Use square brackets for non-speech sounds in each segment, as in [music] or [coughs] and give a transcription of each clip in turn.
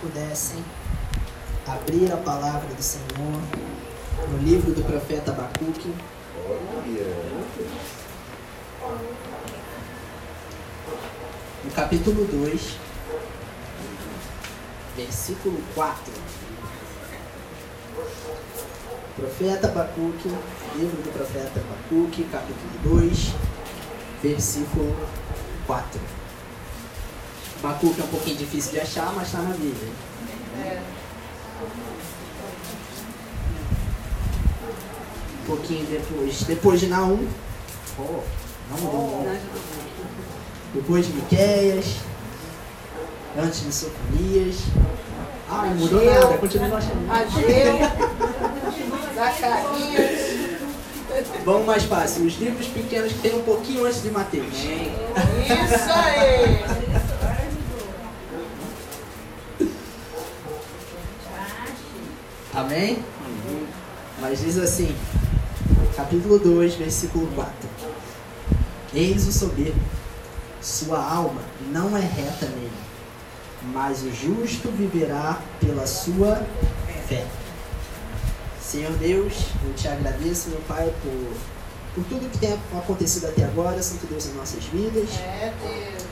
pudessem abrir a palavra do Senhor no livro do profeta Abacuque. No capítulo 2, versículo 4. Profeta Abacuque, livro do profeta Abacuque, capítulo 2, versículo 4. Abacuque é um pouquinho difícil de achar, mas está na Bíblia. É. Um pouquinho depois. Depois de Naum. Oh, não mudou muito. Depois de Miqueias. Antes de Sofonias. Ah, não mudou nada, continua achando. Ageu. Zacarias. [laughs] Vamos mais fácil. Os livros pequenos que tem um pouquinho antes de Mateus. Isso aí! Amém? Mas diz assim, capítulo 2, versículo 4. Eis o soberbo, sua alma não é reta nele, mas o justo viverá pela sua fé. Senhor Deus, eu te agradeço, meu Pai, por, por tudo que tem acontecido até agora, Santo Deus, em nossas vidas. É,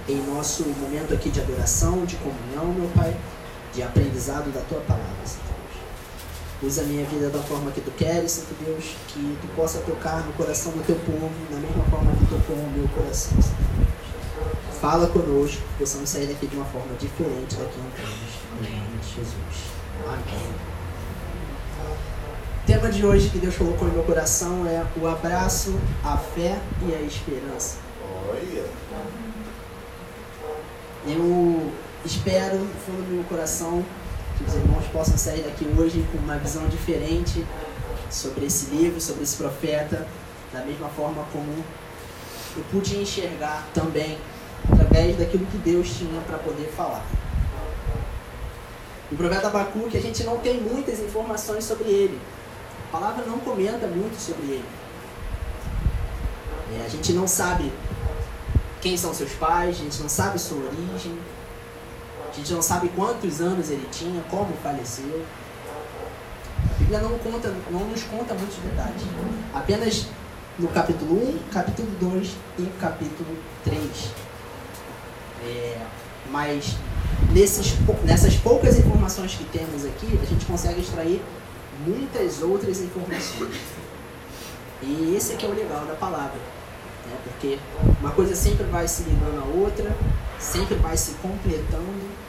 em nosso momento aqui de adoração, de comunhão, meu Pai, de aprendizado da tua palavra, Senhor. Usa a minha vida da forma que tu queres, Santo Deus, que tu possa tocar no coração do teu povo da mesma forma que tocou no meu coração, Santo Fala conosco, possamos sair daqui de uma forma diferente daqui a um Em nome de Jesus. Amém. O tema de hoje que Deus colocou no meu coração é o abraço, a fé e a esperança. Olha. Eu espero, no fundo do meu coração, que os irmãos possam sair daqui hoje com uma visão diferente sobre esse livro, sobre esse profeta, da mesma forma como eu pude enxergar também através daquilo que Deus tinha para poder falar. O profeta Abacuque, a gente não tem muitas informações sobre ele. A palavra não comenta muito sobre ele. É, a gente não sabe quem são seus pais, a gente não sabe sua origem, a gente não sabe quantos anos ele tinha, como faleceu. A Bíblia não, conta, não nos conta muitos detalhes. Apenas no capítulo 1, capítulo 2 e capítulo 3. É, mas nesses, nessas poucas informações que temos aqui, a gente consegue extrair muitas outras informações. E esse aqui é o legal da palavra. Né? Porque uma coisa sempre vai se ligando à outra, sempre vai se completando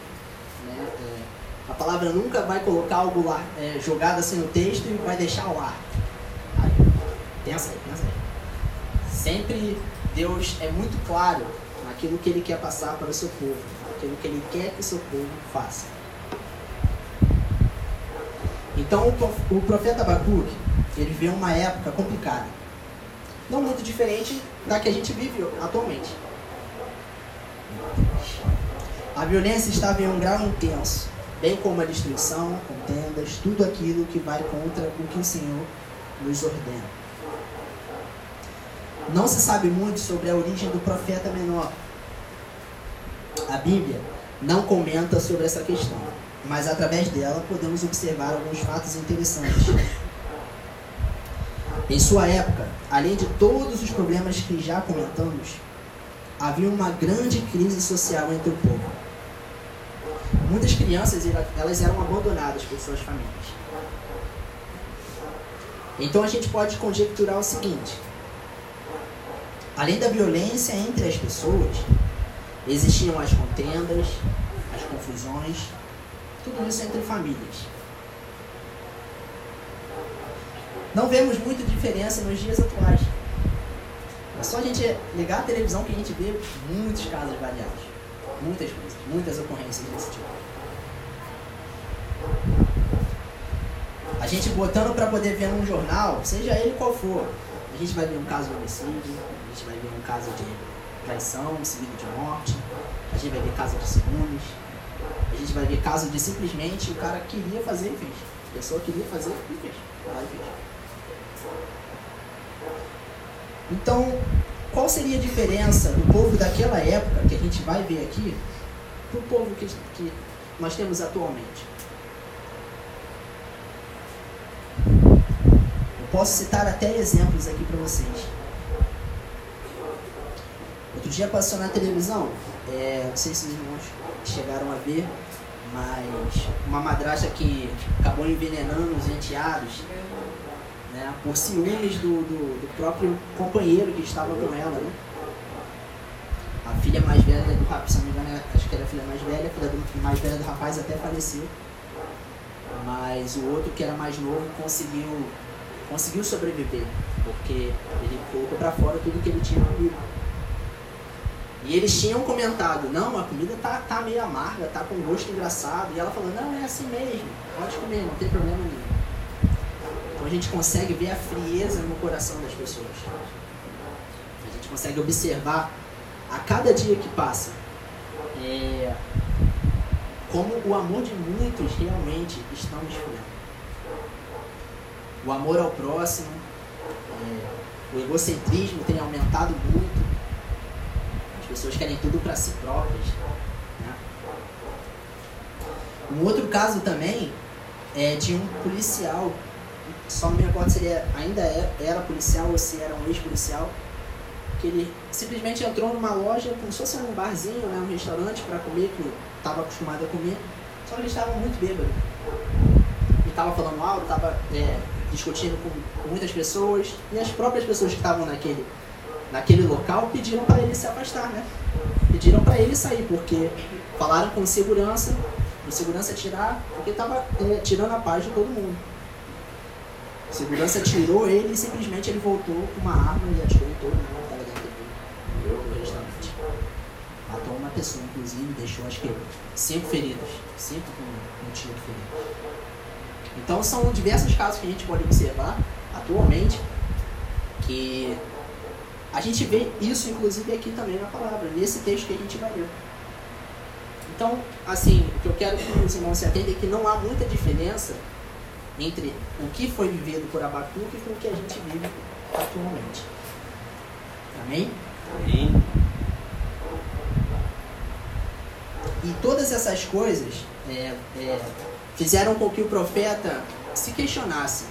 a palavra nunca vai colocar algo lá, é, assim no texto e vai deixar ar. Aí, pensa aí, pensa aí. Sempre Deus é muito claro naquilo que Ele quer passar para o seu povo, naquilo que Ele quer que o seu povo faça. Então o profeta Abacuque, ele vê uma época complicada. Não muito diferente da que a gente vive atualmente. A violência estava em um grau intenso bem como a destruição, contendas, tudo aquilo que vai contra o que o Senhor nos ordena. Não se sabe muito sobre a origem do profeta menor. A Bíblia não comenta sobre essa questão, mas através dela podemos observar alguns fatos interessantes. Em sua época, além de todos os problemas que já comentamos, havia uma grande crise social entre o povo muitas crianças elas eram abandonadas por suas famílias. Então a gente pode conjecturar o seguinte: além da violência entre as pessoas, existiam as contendas, as confusões, tudo isso entre famílias. Não vemos muita diferença nos dias atuais. É só a gente ligar a televisão que a gente vê muitos casos variados. Muitas coisas, muitas ocorrências desse tipo. A gente botando para poder ver num jornal, seja ele qual for, a gente vai ver um caso de homicídio, a gente vai ver um caso de traição seguido de morte, a gente vai ver caso de ciúmes, a gente vai ver caso de simplesmente o cara queria fazer e fez. A pessoa queria fazer e fez. Vai e fez. Então, qual seria a diferença do povo daquela época, que a gente vai ver aqui, para o povo que, que nós temos atualmente? Posso citar até exemplos aqui para vocês. Outro dia passou na televisão, é, não sei se os irmãos chegaram a ver, mas uma madrasta que acabou envenenando os enteados né, por ciúmes do, do, do, próprio companheiro que estava com ela. Né? A filha mais velha do rapaz, se não me engano, acho que era a filha mais velha, a filha do, mais velha do rapaz até faleceu. Mas o outro, que era mais novo, conseguiu, conseguiu sobreviver, porque ele colocou para fora tudo que ele tinha comido. E eles tinham comentado, não, a comida tá, tá meio amarga, tá com gosto engraçado. E ela falou, não, é assim mesmo, pode comer, não tem problema nenhum. Então a gente consegue ver a frieza no coração das pessoas. A gente consegue observar a cada dia que passa é, como o amor de muitos realmente estão esfriando. O amor ao próximo, é, o egocentrismo tem aumentado muito pessoas querem tudo para si próprias. Né? Um outro caso também é de um policial, só não me recordo se ele é, ainda era, é, era policial ou se era um ex-policial, que ele simplesmente entrou numa loja como se fosse um barzinho, né, um restaurante para comer, que estava acostumado a comer, só que ele estava muito bêbado. E estava falando alto, estava é, discutindo com, com muitas pessoas, e as próprias pessoas que estavam naquele naquele local pediram para ele se afastar, né? Pediram para ele sair, porque falaram com segurança, o segurança tirar, porque estava é, tirando a paz de todo mundo. A segurança tirou ele e simplesmente ele voltou com uma arma e atirou em todo mundo. Matou uma pessoa, inclusive, deixou acho que cinco feridas, cinco com um tiro ferido. Então são diversos casos que a gente pode observar atualmente que a gente vê isso, inclusive, aqui também na palavra, nesse texto que a gente vai ler. Então, assim, o que eu quero que os irmãos se atentem é que não há muita diferença entre o que foi vivido por Abacuque com o que a gente vive atualmente. Amém? Amém. E todas essas coisas é, é, fizeram com que o profeta se questionasse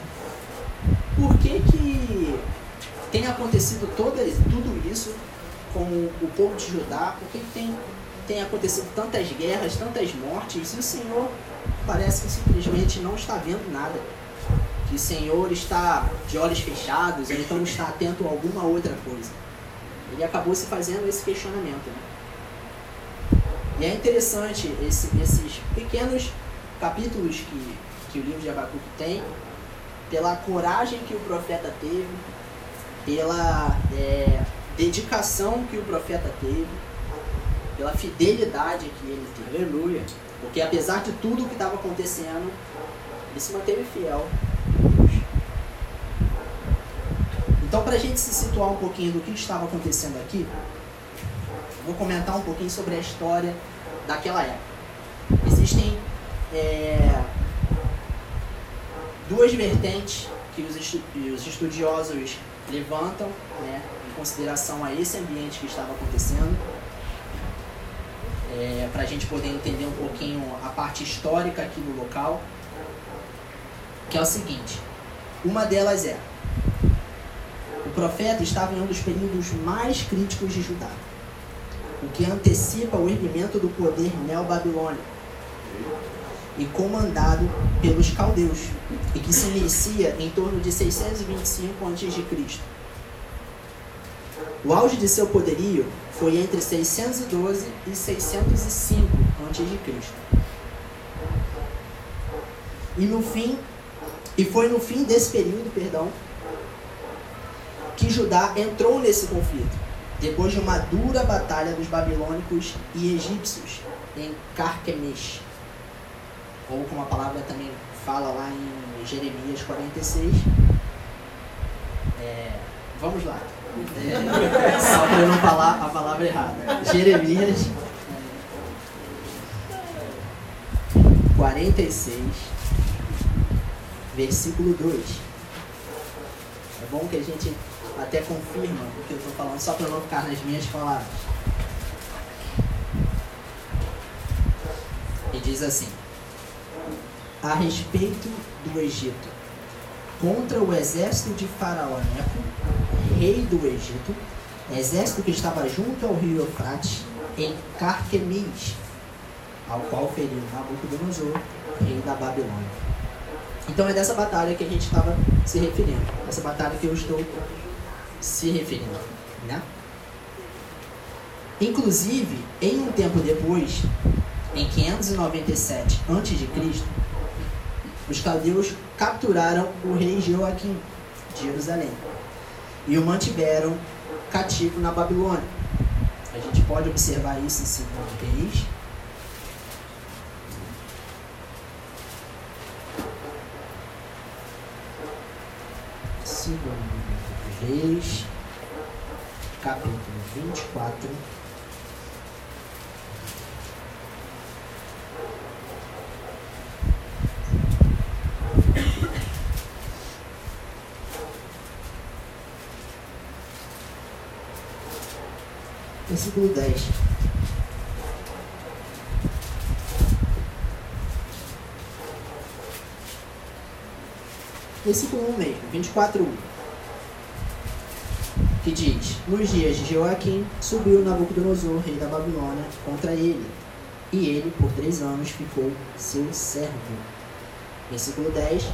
por que que tem acontecido toda, tudo isso com o povo de Judá? Por que tem, tem acontecido tantas guerras, tantas mortes? E o Senhor parece que simplesmente não está vendo nada. Que o Senhor está de olhos fechados, ou então está atento a alguma outra coisa. Ele acabou se fazendo esse questionamento. Né? E é interessante esse, esses pequenos capítulos que, que o livro de Abacuque tem, pela coragem que o profeta teve, pela é, dedicação que o profeta teve, pela fidelidade que ele teve. Aleluia. Porque apesar de tudo que estava acontecendo, ele se manteve fiel. Então, para a gente se situar um pouquinho do que estava acontecendo aqui, vou comentar um pouquinho sobre a história daquela época. Existem é, duas vertentes que os estudiosos levantam né, em consideração a esse ambiente que estava acontecendo, é, para a gente poder entender um pouquinho a parte histórica aqui do local, que é o seguinte: uma delas é o profeta estava em um dos períodos mais críticos de Judá, o que antecipa o erguimento do poder neo-babilônico e comandado pelos caldeus, e que se inicia em torno de 625 a.C. O auge de seu poderio foi entre 612 e 605 a.C. E no fim, e foi no fim desse período, perdão, que Judá entrou nesse conflito, depois de uma dura batalha dos babilônicos e egípcios em Carquemish ou como a palavra também fala lá em Jeremias 46. É, vamos lá. É, só para eu não falar a palavra errada. Jeremias 46, versículo 2. É bom que a gente até confirma o que eu estou falando, só para não ficar nas minhas palavras. diz assim: A respeito do Egito, contra o exército de Faraó Neco, rei do Egito, exército que estava junto ao rio Eufrates, em Carquemis, ao qual feriu Nabucodonosor, rei da Babilônia. Então é dessa batalha que a gente estava se referindo, essa batalha que eu estou se referindo, né? Inclusive, em um tempo depois, em 597 a.C., os caldeus capturaram o rei Joaquim de Jerusalém e o mantiveram cativo na Babilônia. A gente pode observar isso em 2 Reis. Segundo Reis, capítulo 24. versículo 10. Versículo 1 mesmo, 24, 1. Que diz: Nos dias de Joaquim subiu Nabucodonosor, rei da Babilônia, contra ele, e ele, por três anos, ficou seu servo. Versículo 10.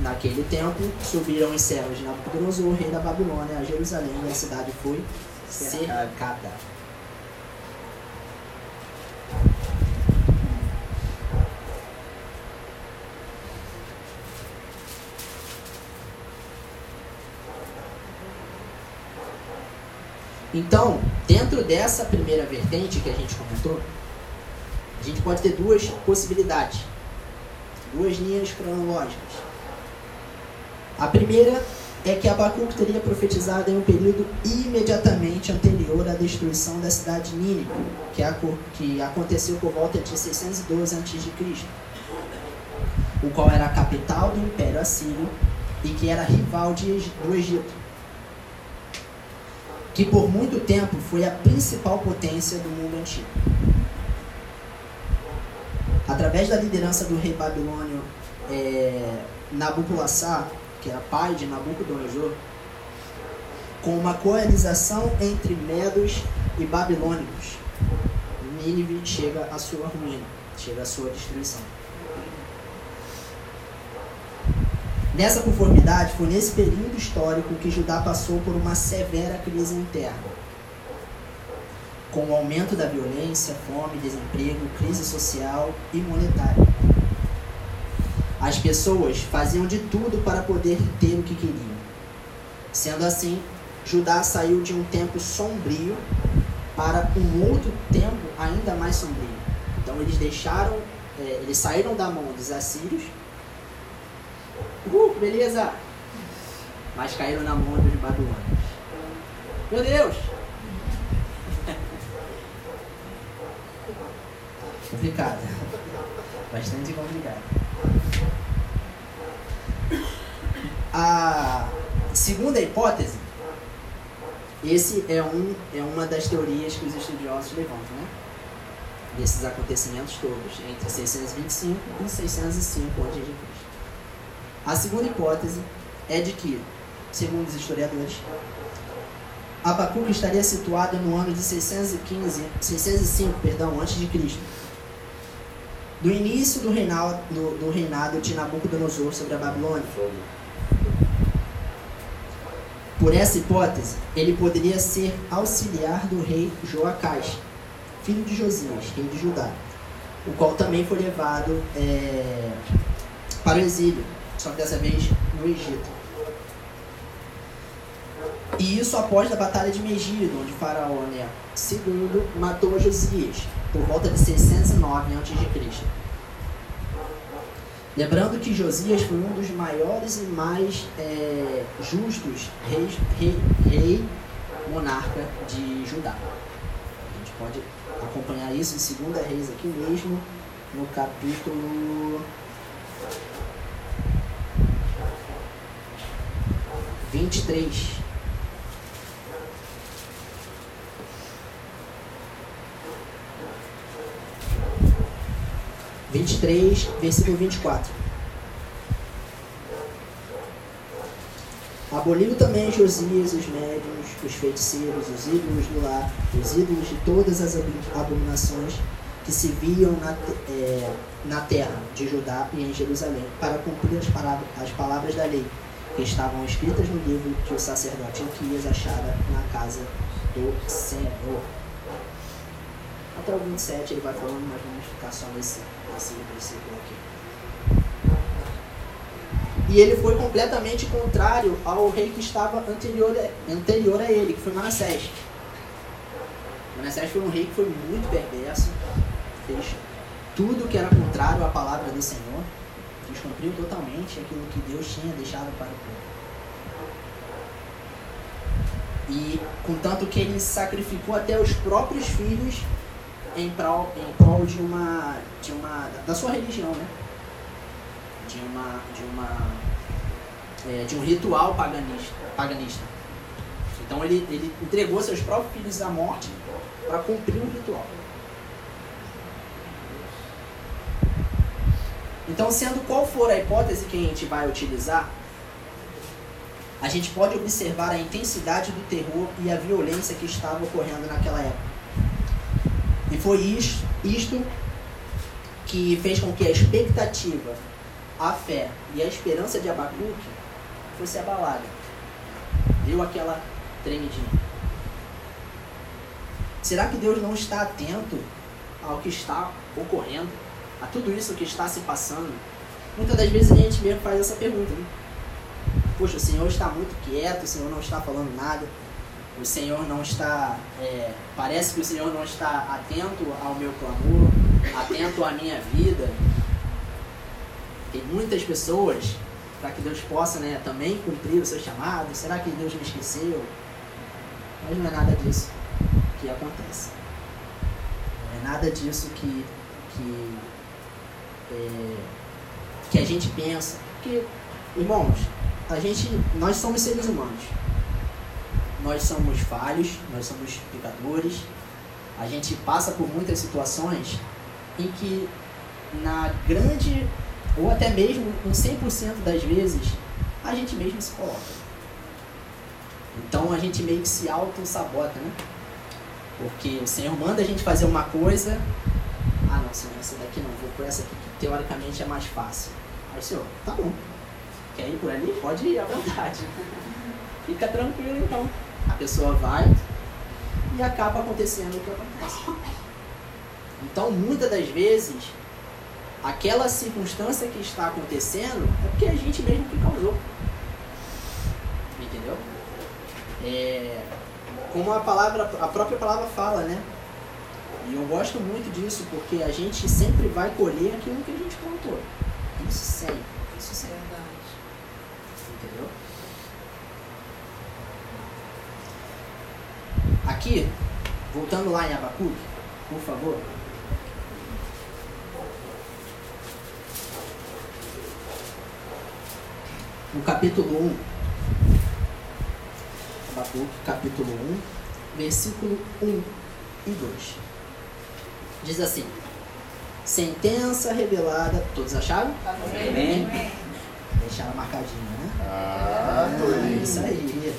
Naquele tempo, subiram os servos de Nabucodonosor, rei da Babilônia, a Jerusalém, e a cidade foi cercada. Então, dentro dessa primeira vertente que a gente comentou, a gente pode ter duas possibilidades, duas linhas cronológicas. A primeira é que Abacuque teria profetizado em um período imediatamente anterior à destruição da cidade de Nínive, que, que aconteceu por volta de 612 a.C., o qual era a capital do Império Assírio e que era rival de, do Egito, que por muito tempo foi a principal potência do mundo antigo. Através da liderança do rei babilônio é, que era pai de Nabucodonosor, com uma coalização entre medos e babilônicos. Nínive chega à sua ruína, chega à sua destruição. Nessa conformidade, foi nesse período histórico que Judá passou por uma severa crise interna. Com o aumento da violência, fome, desemprego, crise social e monetária. As pessoas faziam de tudo para poder ter o que queriam. Sendo assim, Judá saiu de um tempo sombrio para um outro tempo ainda mais sombrio. Então eles deixaram, é, eles saíram da mão dos assírios. Uh, beleza! Mas caíram na mão dos babilônios. Meu Deus! complicado. Bastante complicado. A segunda hipótese, esse é, um, é uma das teorias que os estudiosos levantam, né? Desses acontecimentos todos, entre 625 e 605 a.C. A segunda hipótese é de que, segundo os historiadores, Abacuque estaria situado no ano de 615, 605, perdão, antes de Cristo. Do início do reinado, do, do reinado de Nabucodonosor sobre a Babilônia por essa hipótese, ele poderia ser auxiliar do rei Joacás, filho de Josias, rei de Judá, o qual também foi levado é, para o exílio, só que dessa vez no Egito. E isso após a batalha de Megido, onde Faraó né, II matou Josias, por volta de 609 a.C. Lembrando que Josias foi um dos maiores e mais é, justos reis, rei, rei monarca de Judá. A gente pode acompanhar isso em 2 Reis aqui mesmo, no capítulo 23. 23, versículo 24. Aboliu também Josias os médiuns, os feiticeiros, os ídolos do lar, os ídolos de todas as abominações que se viam na, é, na terra de Judá e em Jerusalém, para cumprir as, as palavras da lei, que estavam escritas no livro que o sacerdote Ilquias achara na casa do Senhor. Até o 27 ele vai falando, mas vamos ficar só nesse, nesse versículo aqui. E ele foi completamente contrário ao rei que estava anterior, anterior a ele, que foi Manassés. Manassés foi um rei que foi muito perverso, fez tudo que era contrário à palavra do Senhor, descumpriu totalmente aquilo que Deus tinha deixado para o povo. E contanto que ele sacrificou até os próprios filhos em prol, em prol de uma, de uma da sua religião, né? de uma de uma é, de um ritual paganista, paganista. Então ele, ele entregou seus próprios filhos à morte para cumprir um ritual. Então, sendo qual for a hipótese que a gente vai utilizar, a gente pode observar a intensidade do terror e a violência que estava ocorrendo naquela época. E foi isto, isto que fez com que a expectativa a fé e a esperança de Abacuque fosse abalada. Deu aquela tremidinha. Será que Deus não está atento ao que está ocorrendo, a tudo isso que está se passando? Muitas das vezes a gente mesmo faz essa pergunta. Né? Poxa, o Senhor está muito quieto, o Senhor não está falando nada, o Senhor não está. É, parece que o Senhor não está atento ao meu clamor, atento à minha vida, tem muitas pessoas para que Deus possa né, também cumprir o seu chamado. Será que Deus me esqueceu? Mas não é nada disso que acontece. Não é nada disso que, que, é, que a gente pensa. Porque, irmãos, a gente, nós somos seres humanos. Nós somos falhos, nós somos pecadores. A gente passa por muitas situações em que, na grande ou até mesmo em 100% das vezes, a gente mesmo se coloca. Então a gente meio que se auto-sabota, né? Porque o Senhor manda a gente fazer uma coisa, não, Senhor, essa daqui não, vou por essa aqui que teoricamente é mais fácil. Aí o Senhor, tá bom, quer ir por ali? Pode ir à vontade. [laughs] Fica tranquilo então. A pessoa vai e acaba acontecendo o que acontece. Então muitas das vezes aquela circunstância que está acontecendo é porque a gente mesmo que causou. Entendeu? É, como a palavra, a própria palavra fala, né? E eu gosto muito disso porque a gente sempre vai colher aquilo que a gente plantou. Isso sempre. Isso sempre. É verdade. Entendeu? Aqui, voltando lá em Abacuque, por favor. no capítulo 1. Abacuque, capítulo 1, versículo 1 e 2. Diz assim: Sentença revelada. Todos acharam? Amém. Amém. Deixaram marcadinho, né? Ah, ah isso aí.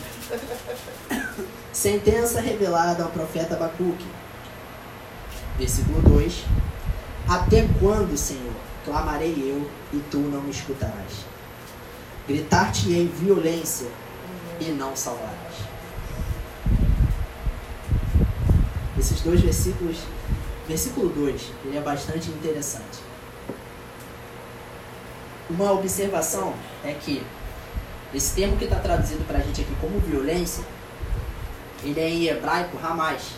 Sentença revelada ao profeta Abacuque. Versículo 2. Até quando, Senhor, clamarei eu e tu não me escutarás? Gritar-te-ei violência e não salvarás. Esses dois versículos, versículo 2, ele é bastante interessante. Uma observação é que esse termo que está traduzido para a gente aqui como violência, ele é em hebraico ramais,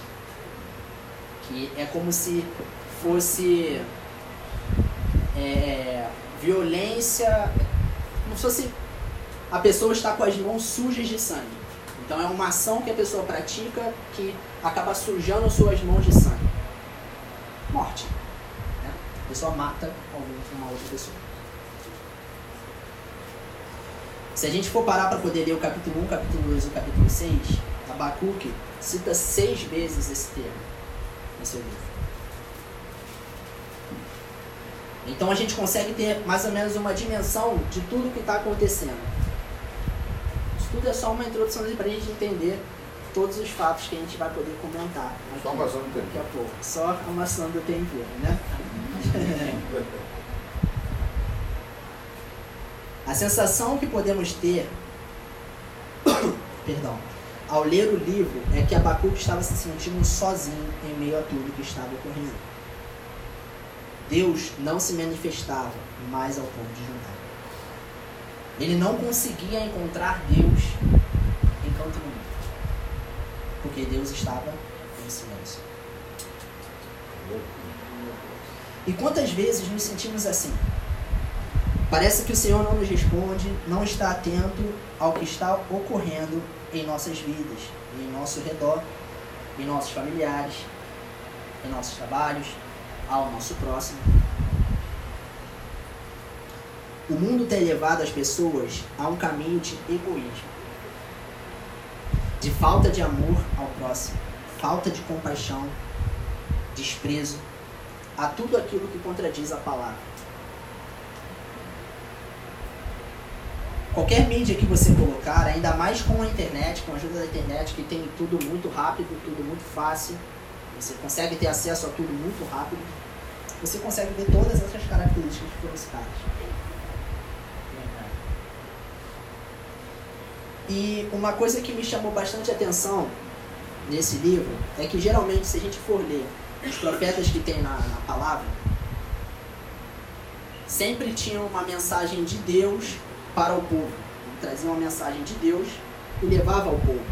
que é como se fosse é, violência, como se fosse a pessoa está com as mãos sujas de sangue. Então é uma ação que a pessoa pratica que acaba sujando suas mãos de sangue. Morte. Né? A pessoa mata uma outra pessoa. Se a gente for parar para poder ler o capítulo 1, capítulo 2 e o capítulo 6, Abacuque cita seis vezes esse termo em seu livro. Então a gente consegue ter mais ou menos uma dimensão de tudo que está acontecendo. Isso tudo é só uma introdução para a gente entender todos os fatos que a gente vai poder comentar. Só amassando o Daqui a pouco. Só amassando o tempero, né? [laughs] a sensação que podemos ter, [coughs] perdão, ao ler o livro é que Abacuque estava se sentindo sozinho em meio a tudo que estava ocorrendo. Deus não se manifestava mais ao ponto de juntar. Ele não conseguia encontrar Deus em canto nenhum. Porque Deus estava em silêncio. E quantas vezes nos sentimos assim? Parece que o Senhor não nos responde, não está atento ao que está ocorrendo em nossas vidas, em nosso redor, em nossos familiares, em nossos trabalhos, ao nosso próximo. O mundo tem levado as pessoas a um caminho de egoísmo, de falta de amor ao próximo, falta de compaixão, desprezo, a tudo aquilo que contradiz a palavra. Qualquer mídia que você colocar, ainda mais com a internet, com a ajuda da internet, que tem tudo muito rápido, tudo muito fácil, você consegue ter acesso a tudo muito rápido, você consegue ver todas essas características que foram citadas. E uma coisa que me chamou bastante atenção nesse livro é que geralmente se a gente for ler os profetas que tem na, na palavra, sempre tinham uma mensagem de Deus para o povo. Trazia uma mensagem de Deus e levava ao povo.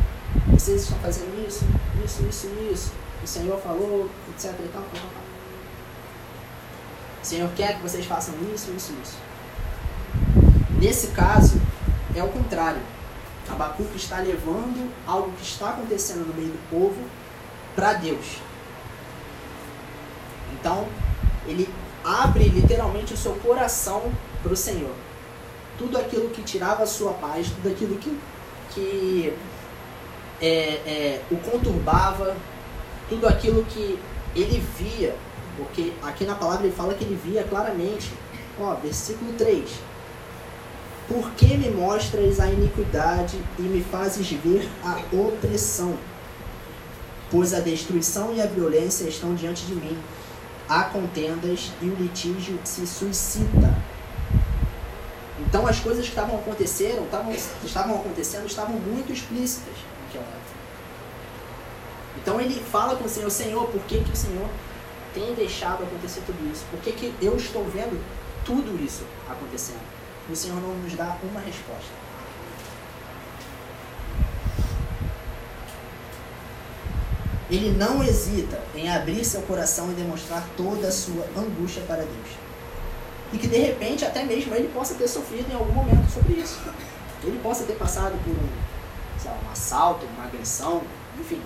Vocês estão fazendo isso, isso, isso, isso. O Senhor falou, etc. E tal, tal, tal. O Senhor quer que vocês façam isso, isso, isso. Nesse caso, é o contrário. Abacuque está levando algo que está acontecendo no meio do povo para Deus. Então, ele abre literalmente o seu coração para o Senhor tudo aquilo que tirava a sua paz, tudo aquilo que, que é, é, o conturbava, tudo aquilo que ele via, porque aqui na palavra ele fala que ele via claramente. Ó, versículo 3. Por que me mostras a iniquidade e me fazes ver a opressão? Pois a destruição e a violência estão diante de mim. Há contendas e o litígio se suscita. Então as coisas que estavam acontecendo, estavam, estavam acontecendo, estavam muito explícitas naquela época. Então ele fala com o Senhor, Senhor, por que, que o Senhor tem deixado acontecer tudo isso? Por que, que eu estou vendo tudo isso acontecendo? O Senhor não nos dá uma resposta. Ele não hesita em abrir seu coração e demonstrar toda a sua angústia para Deus e que de repente até mesmo ele possa ter sofrido em algum momento sobre isso. Ele possa ter passado por um, lá, um assalto, uma agressão, enfim.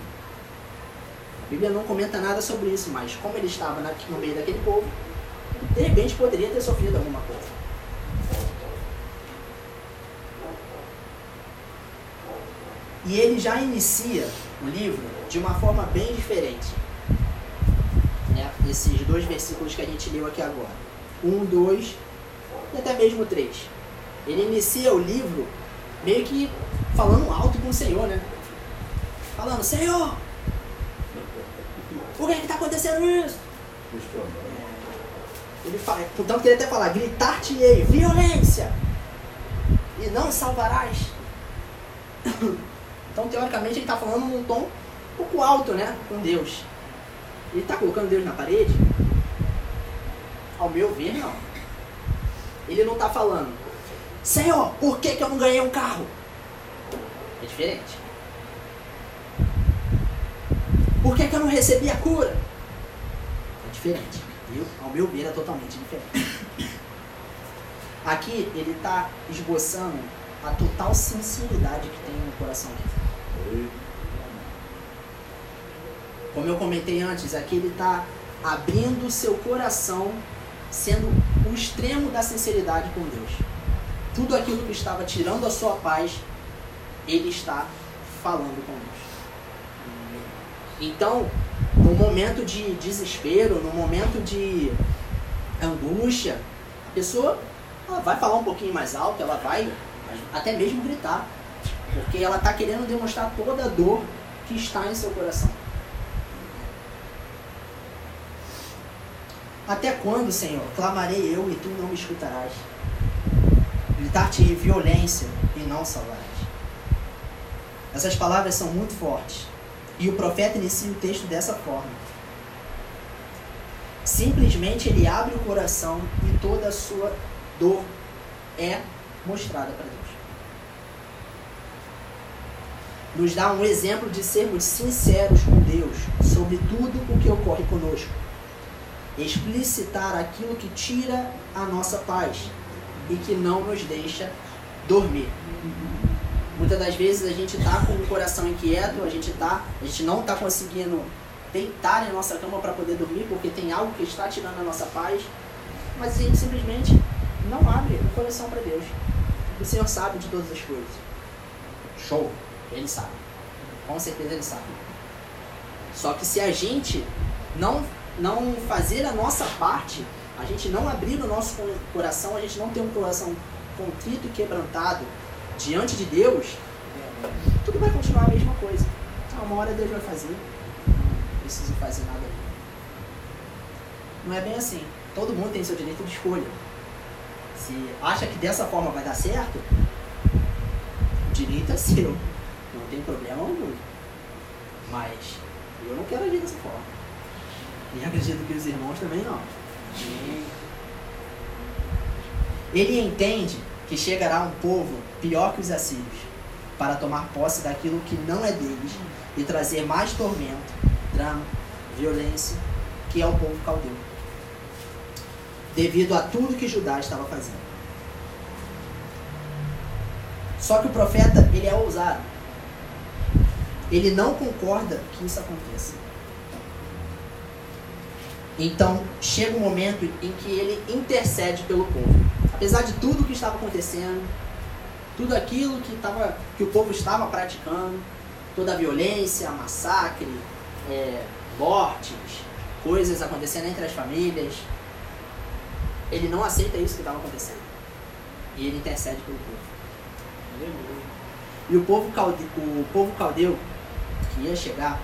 A Bíblia não comenta nada sobre isso, mas como ele estava no meio daquele povo, de repente poderia ter sofrido alguma coisa. E ele já inicia o livro de uma forma bem diferente. Né? Esses dois versículos que a gente leu aqui agora. 1, 2 e até mesmo 3. Ele inicia o livro meio que falando alto com o Senhor, né? Falando, Senhor, por que está acontecendo isso? Ele fala, portanto que ele até falar, gritar-te-ei, violência, e não salvarás. Então, teoricamente, ele está falando num tom um pouco alto, né? Com Deus. Ele está colocando Deus na parede, ao meu ver, não. Ele não está falando, Senhor, por que, que eu não ganhei um carro? É diferente. Por que, que eu não recebi a cura? É diferente. Ao meu ver, é totalmente diferente. Aqui ele está esboçando a total sinceridade que tem no coração dele. Como eu comentei antes, aqui ele está abrindo seu coração sendo o extremo da sinceridade com Deus. Tudo aquilo que estava tirando a sua paz, ele está falando com Deus. Então, no momento de desespero, no momento de angústia, a pessoa ela vai falar um pouquinho mais alto, ela vai até mesmo gritar, porque ela está querendo demonstrar toda a dor que está em seu coração. Até quando, Senhor, clamarei eu e tu não me escutarás? Gritar-te violência e não salvarás. Essas palavras são muito fortes. E o profeta inicia o texto dessa forma. Simplesmente ele abre o coração e toda a sua dor é mostrada para Deus. Nos dá um exemplo de sermos sinceros com Deus sobre tudo o que ocorre conosco. Explicitar aquilo que tira a nossa paz e que não nos deixa dormir. Muitas das vezes a gente está com o coração inquieto, a gente, tá, a gente não está conseguindo deitar em nossa cama para poder dormir porque tem algo que está tirando a nossa paz, mas a gente simplesmente não abre o coração para Deus. O Senhor sabe de todas as coisas. Show, Ele sabe. Com certeza Ele sabe. Só que se a gente não, não fazer a nossa parte, a gente não abrir o nosso coração, a gente não ter um coração contrito e quebrantado, diante de Deus, tudo vai continuar a mesma coisa. Ah, uma hora Deus vai fazer, não preciso fazer nada. Não é bem assim. Todo mundo tem seu direito de escolha. Se acha que dessa forma vai dar certo, o direito é seu. Tem problema algum. Mas eu não quero agir dessa forma. E acredito que os irmãos também não. Ele entende que chegará um povo pior que os assírios, para tomar posse daquilo que não é deles e trazer mais tormento, drama, violência, que é o povo caldeu, devido a tudo que Judá estava fazendo. Só que o profeta, ele é ousado. Ele não concorda que isso aconteça. Então, chega um momento em que ele intercede pelo povo apesar de tudo que estava acontecendo, tudo aquilo que, tava, que o povo estava praticando, toda a violência, massacre, é, mortes, coisas acontecendo entre as famílias, ele não aceita isso que estava acontecendo. E ele intercede pelo povo. E o povo, calde, o povo caldeu que ia chegar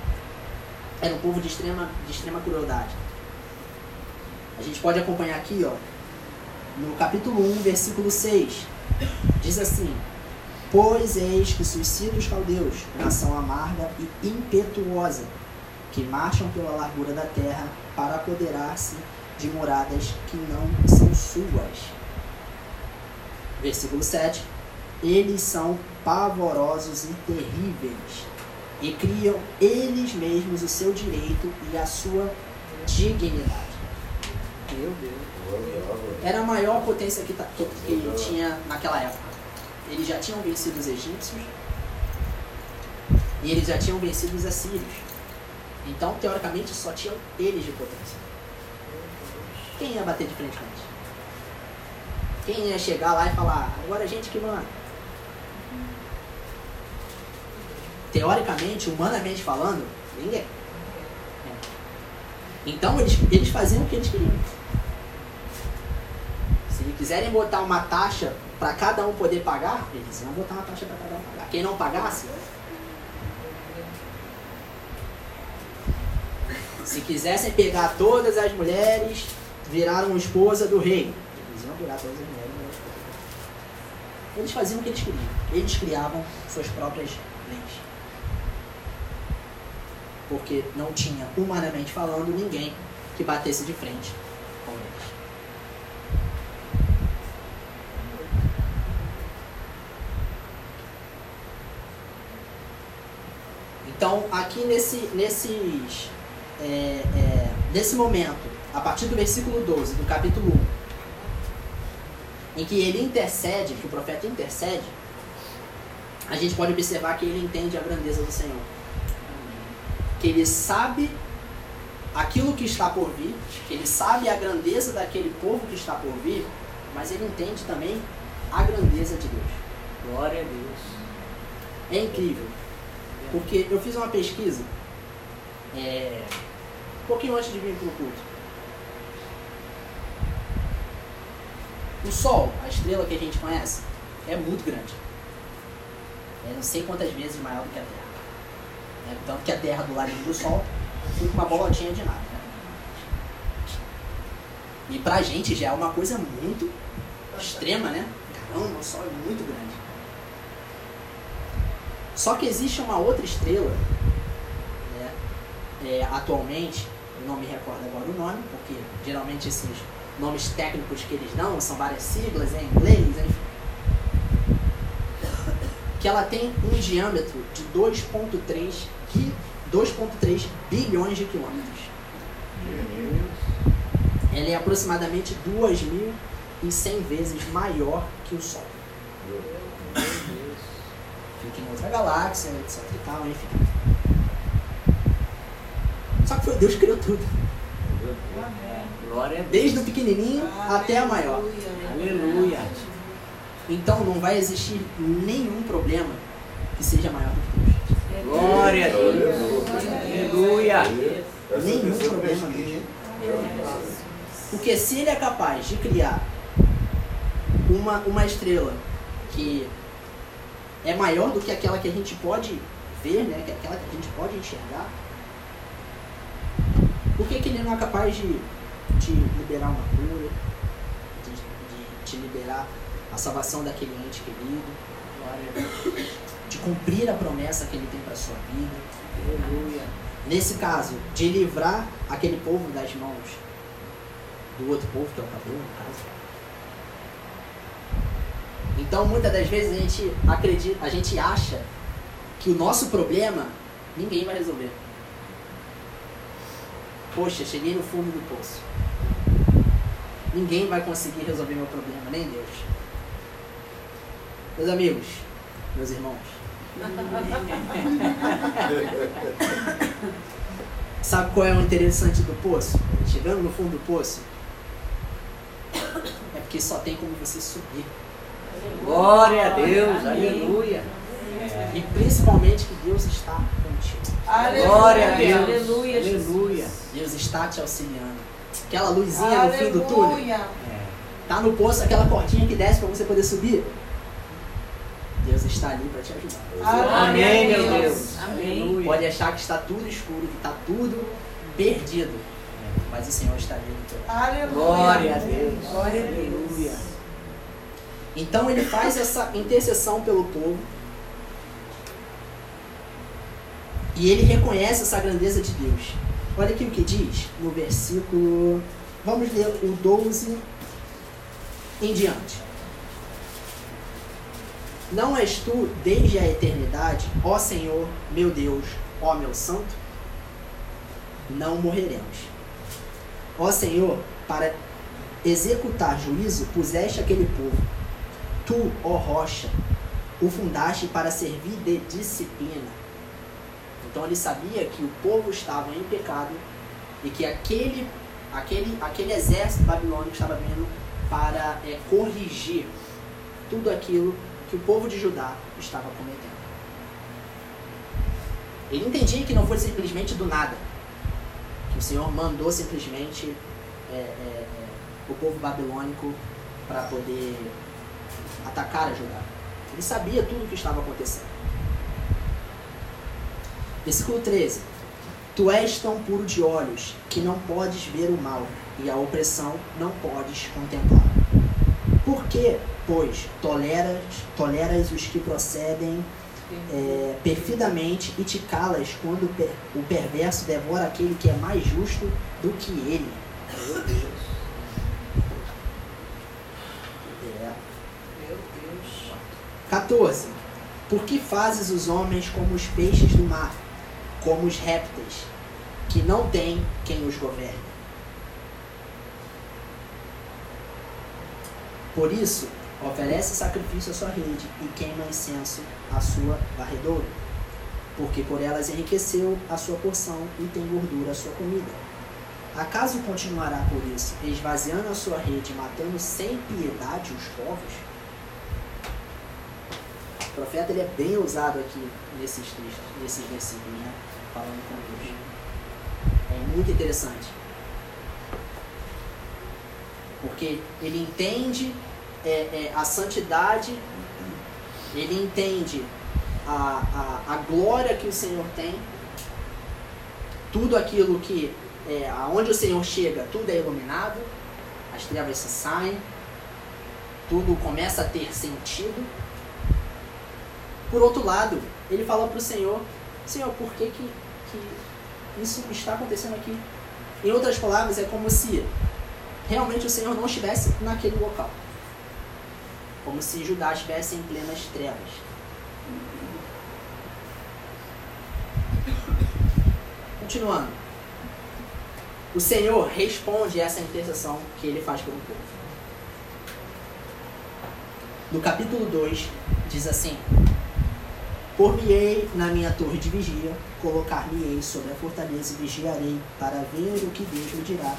era um povo de extrema, de extrema crueldade. A gente pode acompanhar aqui, ó, no capítulo 1, versículo 6, diz assim: Pois eis que suscita os caldeus, nação amarga e impetuosa, que marcham pela largura da terra para apoderar-se de moradas que não são suas. Versículo 7. Eles são pavorosos e terríveis, e criam eles mesmos o seu direito e a sua dignidade. Meu Deus era a maior potência que, que, que tinha naquela época. Eles já tinham vencido os egípcios e eles já tinham vencido os assírios. Então, teoricamente, só tinham eles de potência. Quem ia bater de frente com eles? Quem ia chegar lá e falar, agora a gente que manda? Teoricamente, humanamente falando, ninguém. Então, eles, eles faziam o que eles queriam. Se quiserem botar uma taxa para cada um poder pagar, eles iam botar uma taxa para cada um pagar. Quem não pagasse, se quisessem pegar todas as mulheres, viraram esposa do rei. Eles iam virar todas as mulheres. Eles faziam o que eles queriam. Eles criavam suas próprias leis. Porque não tinha, humanamente falando, ninguém que batesse de frente Então, aqui nesse, nesses, é, é, nesse momento, a partir do versículo 12 do capítulo 1, em que ele intercede, que o profeta intercede, a gente pode observar que ele entende a grandeza do Senhor. Que ele sabe aquilo que está por vir, que ele sabe a grandeza daquele povo que está por vir, mas ele entende também a grandeza de Deus. Glória a Deus. É incrível. Porque eu fiz uma pesquisa é, um pouquinho antes de vir para o culto. O Sol, a estrela que a gente conhece, é muito grande. É não sei quantas vezes maior do que a Terra. É, tanto que a Terra do lado do Sol fica uma bolotinha de nada. Né? E pra gente já é uma coisa muito extrema, né? Caramba, o Sol é muito grande. Só que existe uma outra estrela, né? é, atualmente, não me recordo agora o nome, porque geralmente esses nomes técnicos que eles dão são várias siglas em inglês, enfim. Que ela tem um diâmetro de 2,3 2,3 bilhões de quilômetros. Ela é aproximadamente 2.100 vezes maior que o Sol. Fica em outra galáxia, etc e tal, enfim. Só que foi Deus que criou tudo. Desde o pequenininho até a maior. Aleluia. Então não vai existir nenhum problema que seja maior do que Deus. Glória a Deus. Aleluia. Nenhum problema mesmo. Porque se ele é capaz de criar uma, uma estrela que é maior do que aquela que a gente pode ver, né? Que é aquela que a gente pode enxergar, por que, que ele não é capaz de, de liberar uma cura, de, de, de liberar a salvação daquele ente querido, de cumprir a promessa que ele tem para sua vida? Aleluia. Nesse caso, de livrar aquele povo das mãos do outro povo, que é o cabelo, no caso. Então, muitas das vezes a gente acredita, a gente acha que o nosso problema ninguém vai resolver. Poxa, cheguei no fundo do poço. Ninguém vai conseguir resolver meu problema, nem Deus. Meus amigos, meus irmãos, [laughs] sabe qual é o interessante do poço? Chegando no fundo do poço, é porque só tem como você subir. Glória a Deus. Aleluia. E principalmente que Deus está contigo. Glória a Deus. Aleluia. Aleluia. Deus está te auxiliando. Aquela luzinha no fim do túnel. Aleluia. É. Tá no poço, aquela portinha que desce para você poder subir. Deus está ali para te ajudar. Amém, meu Deus. Deus. Amém. Pode achar que está tudo escuro, que está tudo perdido. Mas o Senhor está ali. Aleluia. Glória a Deus. Glória a Deus. Aleluia. Então ele faz essa intercessão pelo povo. E ele reconhece essa grandeza de Deus. Olha aqui o que diz no versículo. Vamos ler o 12 em diante. Não és tu desde a eternidade, ó Senhor, meu Deus, ó meu santo? Não morreremos. Ó Senhor, para executar juízo, puseste aquele povo. Tu, ó rocha, o fundaste para servir de disciplina. Então ele sabia que o povo estava em pecado e que aquele, aquele, aquele exército babilônico estava vindo para é, corrigir tudo aquilo que o povo de Judá estava cometendo. Ele entendia que não foi simplesmente do nada, que o Senhor mandou simplesmente é, é, é, o povo babilônico para poder atacar a Judá. Ele sabia tudo o que estava acontecendo. Versículo 13. Tu és tão puro de olhos que não podes ver o mal, e a opressão não podes contemplar. Por que, pois, toleras, toleras os que procedem é, perfidamente e te calas quando o per- o perverso devora aquele que é mais justo do que ele? Meu Deus. É. Meu Deus. 14. Por que fazes os homens como os peixes do mar, como os répteis, que não têm quem os governe? Por isso, oferece sacrifício à sua rede e queima incenso à sua varredoura, porque por elas enriqueceu a sua porção e tem gordura a sua comida. Acaso continuará por isso, esvaziando a sua rede, matando sem piedade os povos? O profeta ele é bem ousado aqui nesses textos, nesses versículos, né? Falando com Deus. É muito interessante. Porque ele entende é, é, a santidade, ele entende a, a, a glória que o Senhor tem, tudo aquilo que, é, aonde o Senhor chega, tudo é iluminado, as trevas se saem, tudo começa a ter sentido. Por outro lado, ele fala para o Senhor, Senhor, por que, que, que isso está acontecendo aqui? Em outras palavras, é como se realmente o Senhor não estivesse naquele local. Como se Judá estivesse em plenas trevas. Continuando. O Senhor responde essa intercessão que ele faz pelo povo. No capítulo 2, diz assim: Por-me-ei na minha torre de vigia, colocar-me-ei sobre a fortaleza e vigiarei para ver o que Deus me dirá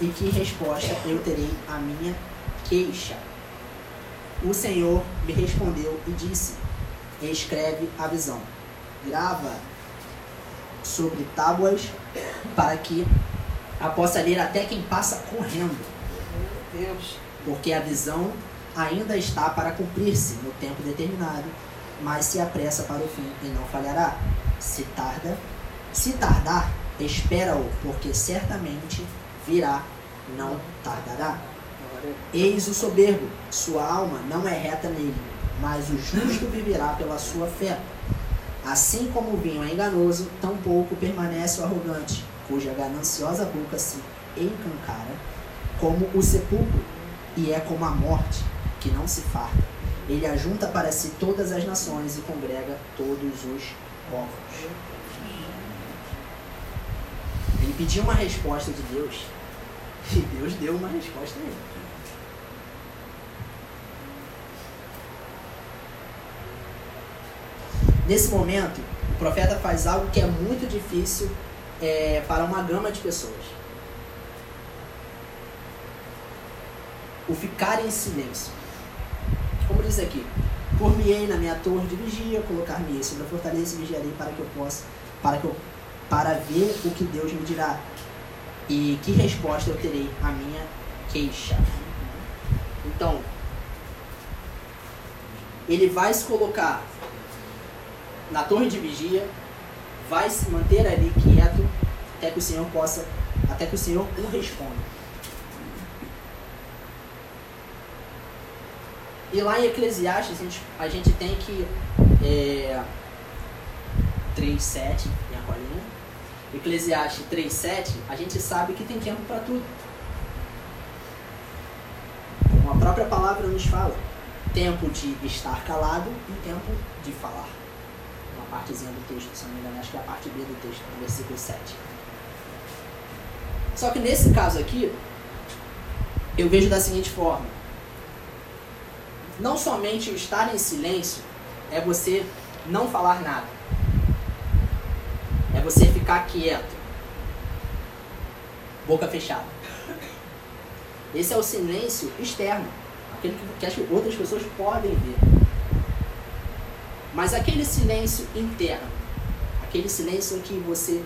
e que resposta eu terei à minha queixa. O Senhor me respondeu e disse: Escreve a visão, grava sobre tábuas para que a possa ler até quem passa correndo. Meu Deus. Porque a visão ainda está para cumprir-se no tempo determinado, mas se apressa para o fim e não falhará. Se tarda, se tardar, espera-o, porque certamente virá, não tardará. Eis o soberbo, sua alma não é reta nele, mas o justo viverá pela sua fé. Assim como o vinho é enganoso, tampouco permanece o arrogante, cuja gananciosa boca se encancara, como o sepulcro, e é como a morte, que não se farta. Ele ajunta para si todas as nações e congrega todos os povos. Ele pediu uma resposta de Deus e Deus deu uma resposta a ele. Nesse momento, o profeta faz algo que é muito difícil é, para uma gama de pessoas. O ficar em silêncio. Como diz aqui, por-me-ei na minha torre de vigia, colocar-me-ei sobre a fortaleza e vigiarei para que eu possa, para que eu, para ver o que Deus me dirá e que resposta eu terei à minha queixa. Então, ele vai se colocar na torre de vigia, vai se manter ali quieto até que o Senhor possa, até que o Senhor o responda. E lá em Eclesiastes a gente, a gente tem que é, 3.7, minha colinha. Eclesiastes 3.7, a gente sabe que tem tempo para tudo. Como a própria palavra nos fala. Tempo de estar calado e tempo de falar. Uma partezinha do texto, se não me engano, acho que é a parte B do texto, no versículo 7. Só que nesse caso aqui, eu vejo da seguinte forma. Não somente o estar em silêncio é você não falar nada. É você ficar quieto. Boca fechada. Esse é o silêncio externo. Aquele que as outras pessoas podem ver. Mas aquele silêncio interno. Aquele silêncio em que você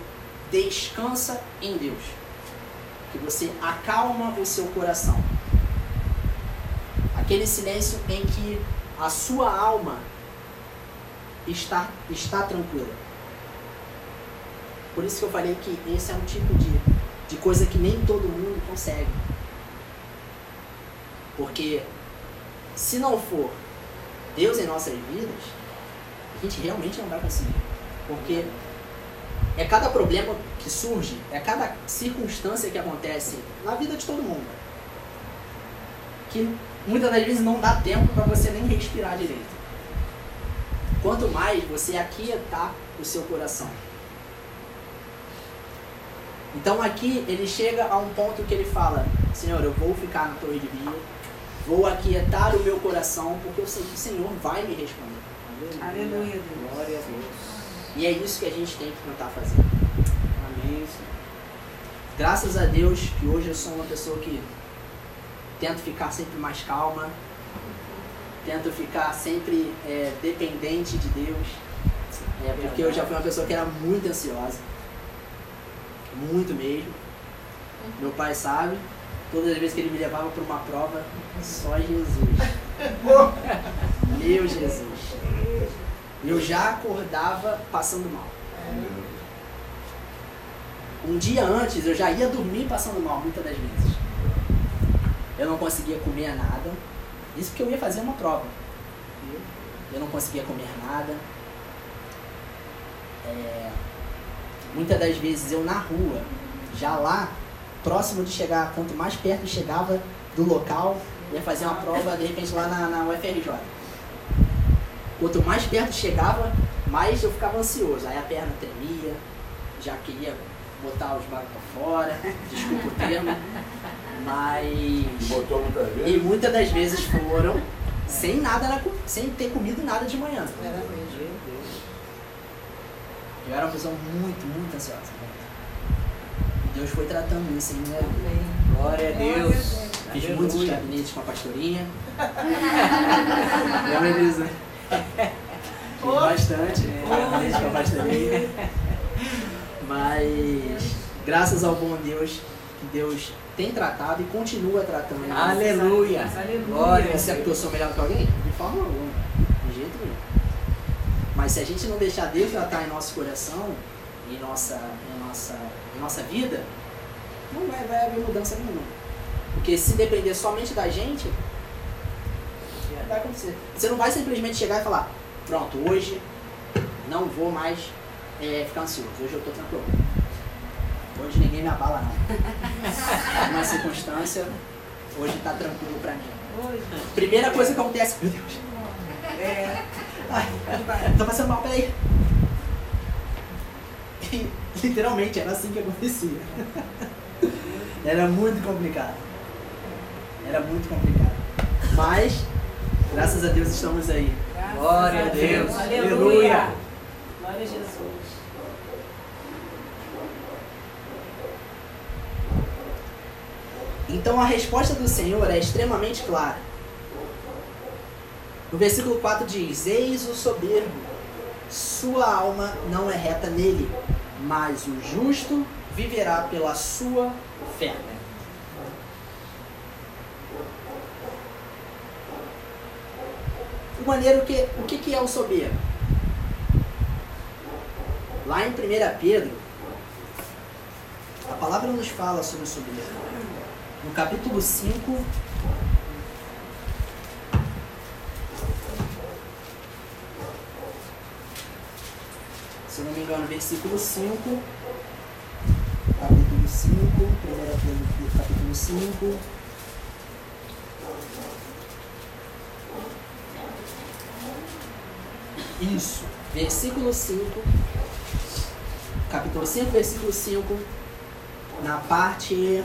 descansa em Deus. Que você acalma o seu coração. Aquele silêncio em que a sua alma está, está tranquila. Por isso que eu falei que esse é um tipo de, de coisa que nem todo mundo consegue. Porque se não for Deus em nossas vidas, a gente realmente não vai conseguir. Porque é cada problema que surge, é cada circunstância que acontece na vida de todo mundo. Que muitas das vezes não dá tempo para você nem respirar direito. Quanto mais você aquietar o seu coração. Então aqui ele chega a um ponto que ele fala: Senhor, eu vou ficar na torre de via, vou aquietar o meu coração, porque eu sei que o Senhor vai me responder. Aleluia, Deus. Glória a Deus. E é isso que a gente tem que tentar fazer. Amém. Graças a Deus que hoje eu sou uma pessoa que tento ficar sempre mais calma, tento ficar sempre é, dependente de Deus, é, porque eu já fui uma pessoa que era muito ansiosa, muito mesmo. Meu pai sabe, Todas as vezes que ele me levava para uma prova, só Jesus. Meu Jesus. Eu já acordava passando mal. Um dia antes eu já ia dormir passando mal, muitas das vezes. Eu não conseguia comer nada. Isso porque eu ia fazer uma prova. Eu não conseguia comer nada. É, muitas das vezes eu na rua, já lá, próximo de chegar, quanto mais perto chegava do local, ia fazer uma prova de repente lá na, na UFRJ. Quanto mais perto chegava, mais eu ficava ansioso. Aí a perna tremia, já queria botar os bagulhos pra fora, [laughs] desculpa o termo. Mas. Botou muitas E vezes. muitas das vezes foram sem nada sem ter comido nada de manhã. Era. Eu era uma pessoa muito, muito ansiosa. E Deus foi tratando isso em minha vida. Amém. Glória a Deus. Fiz Aleluia. muitos gabinetes com a pastorinha. [laughs] Lembra disso? né? Fiz bastante gabinetes com a pastorinha. Mas, graças ao bom Deus, que Deus tem tratado e continua tratando. Aleluia. Aleluia. Glória a Você é porque eu sou melhor que alguém? De forma alguma. Mas se a gente não deixar Deus tratar em nosso coração, em nossa, em nossa, em nossa vida, não vai, vai haver mudança nenhuma. Porque se depender somente da gente, não vai acontecer. Você não vai simplesmente chegar e falar, pronto, hoje não vou mais é, ficar ansioso, hoje eu tô tranquilo. Hoje ninguém me abala não. [laughs] Uma circunstância, hoje tá tranquilo pra mim. Primeira coisa que acontece, meu Deus, É. ai, tô passando mal, peraí. E, literalmente era assim que acontecia. [laughs] Era muito complicado. Era muito complicado. Mas, graças a Deus estamos aí. Graças Glória a Deus. Aleluia. Aleluia. Glória a Jesus. Então a resposta do Senhor é extremamente clara. No versículo 4 diz: Eis o soberbo, sua alma não é reta nele, mas o justo viverá pela sua fé. De maneira que o que, que é o soberbo? Lá em 1 Pedro, a palavra nos fala sobre o soberbo. No capítulo 5, se não me engano, versículo 5, capítulo 5, 1 Pedro, capítulo 5. Isso, versículo 5, capítulo 5, versículo 5, na parte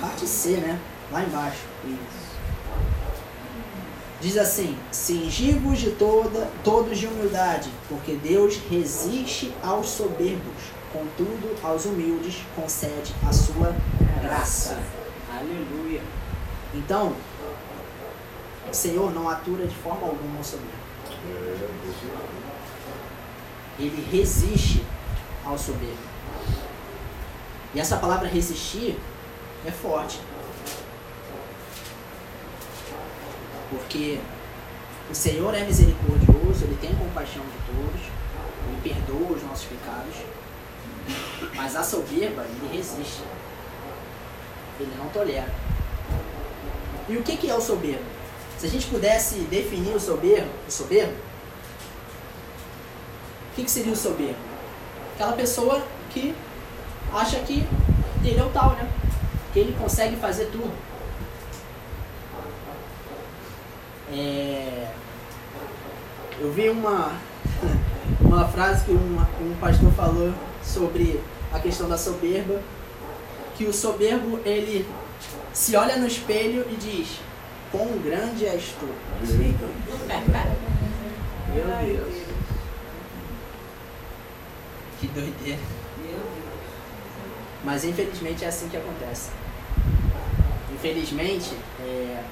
Parte C, né? Lá embaixo. Isso. Diz assim: Cingi-vos de toda, todos de humildade, porque Deus resiste aos soberbos, contudo, aos humildes concede a sua graça. Aleluia. Então, o Senhor não atura de forma alguma ao soberbo. Ele resiste ao soberbo. E essa palavra resistir é forte. Porque o Senhor é misericordioso, Ele tem compaixão de todos, Ele perdoa os nossos pecados, mas a soberba Ele resiste. Ele não tolera. E o que, que é o soberbo? Se a gente pudesse definir o soberbo, o soberbo, o que, que seria o soberbo? Aquela pessoa que acha que ele é o tal, né? Que ele consegue fazer tudo. É, Eu vi uma, [laughs] uma frase que um, um pastor falou sobre a questão da soberba, que o soberbo ele se olha no espelho e diz: Quão grande és tu. [laughs] Meu Deus. Que doideira. Mas infelizmente é assim que acontece. Infelizmente, é,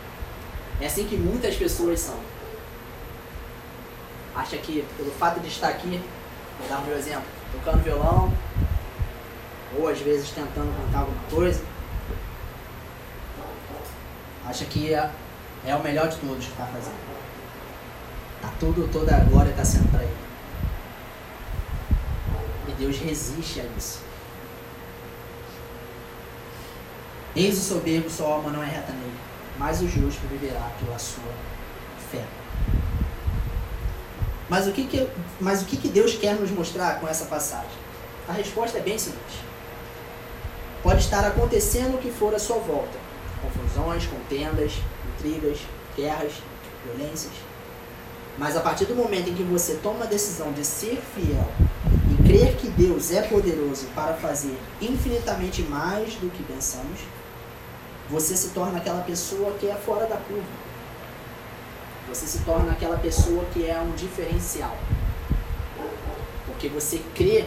é assim que muitas pessoas são. Acha que pelo fato de estar aqui, vou dar o meu exemplo, tocando violão, ou às vezes tentando cantar alguma coisa, acha que é, é o melhor de todos que está fazendo. Tá tudo, toda a glória está sendo para ele. E Deus resiste a isso. Eis o soberbo, sua alma não é reta nele, mas o justo viverá pela sua fé. Mas o que, que, mas o que, que Deus quer nos mostrar com essa passagem? A resposta é bem simples. Pode estar acontecendo o que for à sua volta: confusões, contendas, intrigas, guerras, violências. Mas a partir do momento em que você toma a decisão de ser fiel e crer que Deus é poderoso para fazer infinitamente mais do que pensamos, você se torna aquela pessoa que é fora da curva. Você se torna aquela pessoa que é um diferencial. Porque você crê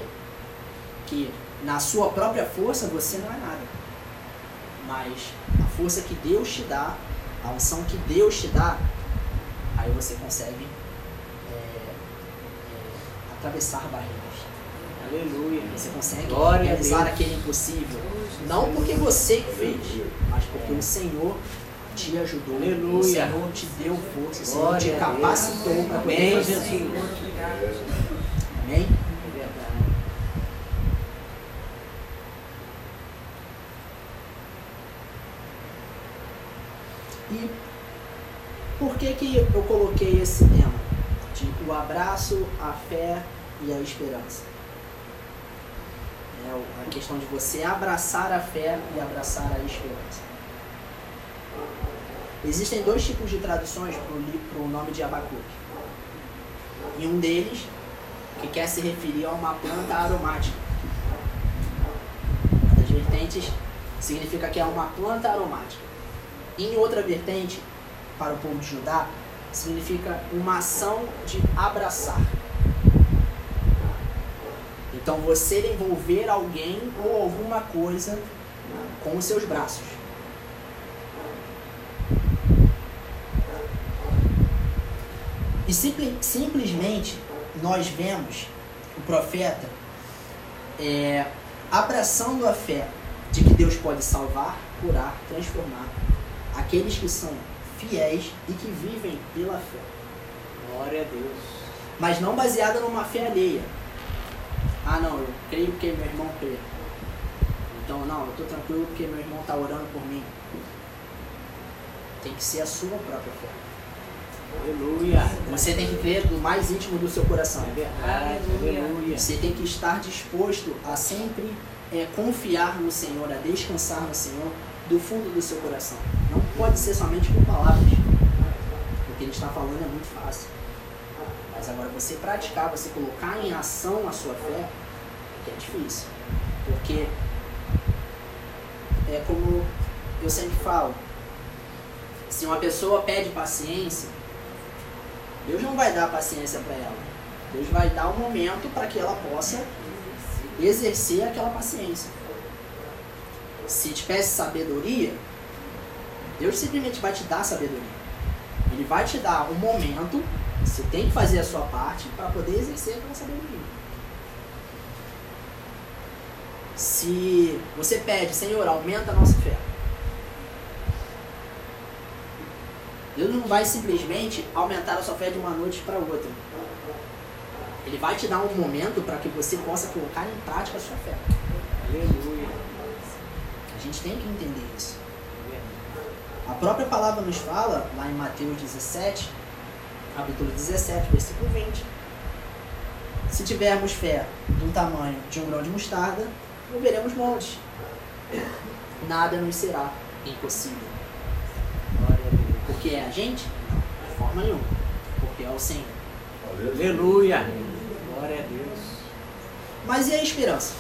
que na sua própria força você não é nada. Mas a força que Deus te dá, a unção que Deus te dá, aí você consegue é, é, atravessar barreiras. Aleluia. Você consegue Glória realizar aquele impossível. Não porque você fez, mas porque o Senhor te ajudou. Aleluia. O Senhor te deu força. O Senhor te capacitou para poder Amém, fazer. Amém? Verdade. E por que que eu coloquei esse tema? De o abraço, a fé e a esperança. É o- a questão de você abraçar a fé e abraçar a esperança. Existem dois tipos de traduções para o nome de Abacuque. E um deles, que quer se referir a uma planta aromática. Uma das vertentes significa que é uma planta aromática. Em outra vertente, para o povo de Judá, significa uma ação de abraçar. Então você envolver alguém ou alguma coisa com os seus braços. E simple- simplesmente nós vemos o profeta é, abraçando a fé de que Deus pode salvar, curar, transformar aqueles que são fiéis e que vivem pela fé, Glória a Deus. mas não baseada numa fé alheia. Ah, não, eu creio porque meu irmão crê. Então, não, eu estou tranquilo porque meu irmão está orando por mim. Tem que ser a sua própria fé. Aleluia. Você tem que crer do mais íntimo do seu coração. É verdade. Aleluia. Aleluia. Você tem que estar disposto a sempre é, confiar no Senhor, a descansar no Senhor do fundo do seu coração. Não pode ser somente com palavras. O que ele está falando é muito fácil. Mas agora você praticar, você colocar em ação a sua fé, que é difícil. Porque é como eu sempre falo, se uma pessoa pede paciência, Deus não vai dar paciência para ela. Deus vai dar um momento para que ela possa exercer aquela paciência. Se te peça sabedoria, Deus simplesmente vai te dar sabedoria. Ele vai te dar um momento, você tem que fazer a sua parte para poder exercer aquela sabedoria. Se você pede, Senhor, aumenta a nossa fé. Deus não vai simplesmente aumentar a sua fé de uma noite para outra. Ele vai te dar um momento para que você possa colocar em prática a sua fé. Aleluia. A gente tem que entender isso. A própria palavra nos fala, lá em Mateus 17, capítulo 17, versículo 20. Se tivermos fé do tamanho de um grão de mostarda, moveremos montes. Nada nos será impossível. Porque é a gente? Não, de forma nenhuma. Porque é o Senhor. Aleluia. Glória a Deus. Mas e a esperança?